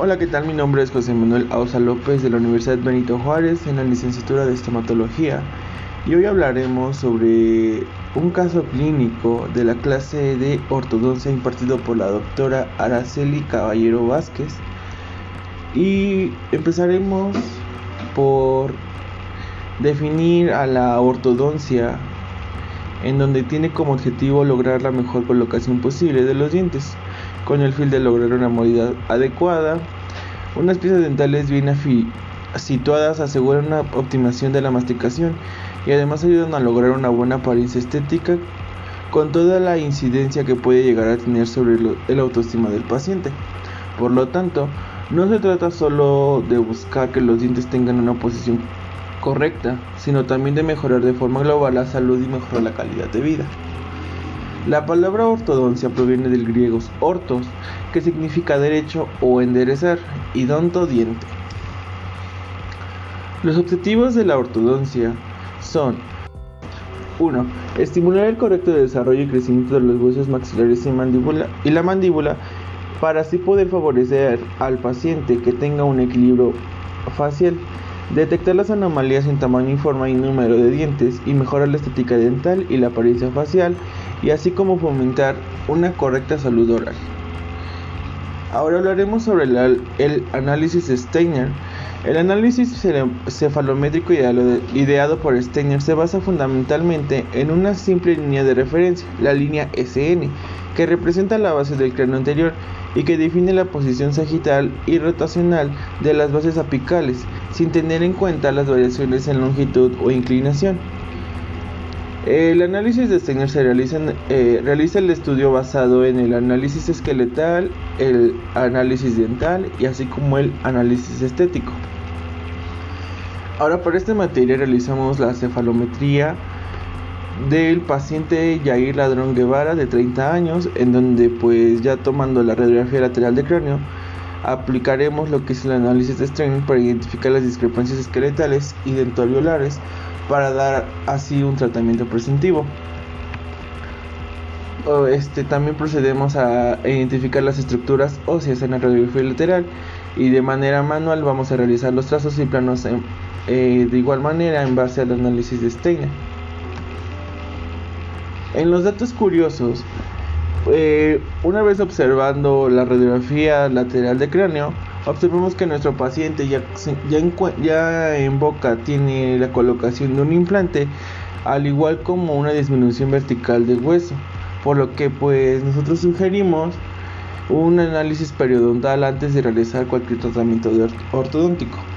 Hola, ¿qué tal? Mi nombre es José Manuel Ausa López de la Universidad Benito Juárez en la licenciatura de estomatología. Y hoy hablaremos sobre un caso clínico de la clase de ortodoncia impartido por la doctora Araceli Caballero Vázquez. Y empezaremos por definir a la ortodoncia en donde tiene como objetivo lograr la mejor colocación posible de los dientes con el fin de lograr una movilidad adecuada. Unas piezas dentales bien situadas aseguran una optimización de la masticación y además ayudan a lograr una buena apariencia estética con toda la incidencia que puede llegar a tener sobre el autoestima del paciente. Por lo tanto, no se trata solo de buscar que los dientes tengan una posición correcta, sino también de mejorar de forma global la salud y mejorar la calidad de vida. La palabra ortodoncia proviene del griego ortos, que significa derecho o enderezar, y donto diente. Los objetivos de la ortodoncia son 1. Estimular el correcto desarrollo y crecimiento de los huesos maxilares y, mandíbula, y la mandíbula para así poder favorecer al paciente que tenga un equilibrio facial, detectar las anomalías en tamaño forma y número de dientes y mejorar la estética dental y la apariencia facial y así como fomentar una correcta salud oral. Ahora hablaremos sobre el, análisis Steiner. El análisis cefalométrico ideado por Steiner se basa fundamentalmente en una simple línea de referencia, la línea SN, que representa la base del cráneo anterior y que define la posición sagital y rotacional de las bases apicales, sin tener en cuenta las variaciones en longitud o inclinación. El análisis de Steiner se realiza, eh, realiza el estudio basado en el análisis esqueletal, el análisis dental y así como el análisis estético. Ahora para esta materia realizamos la cefalometría del paciente Yair Ladrón Guevara de 30 años, en donde pues ya tomando la radiografía lateral del cráneo, aplicaremos lo que es el análisis de Steiner para identificar las discrepancias esqueletales y dentoalveolares para dar así un tratamiento preventivo. Este, también procedemos a identificar las estructuras óseas en la radiografía lateral y de manera manual vamos a realizar los trazos y planos eh, de igual manera en base al análisis de Steiner. En los datos curiosos, eh, una vez observando la radiografía lateral de cráneo, observamos que nuestro paciente ya, ya, en boca tiene la colocación de un implante, al igual como una disminución vertical del hueso, por lo que pues nosotros sugerimos un análisis periodontal antes de realizar cualquier tratamiento ortodóntico.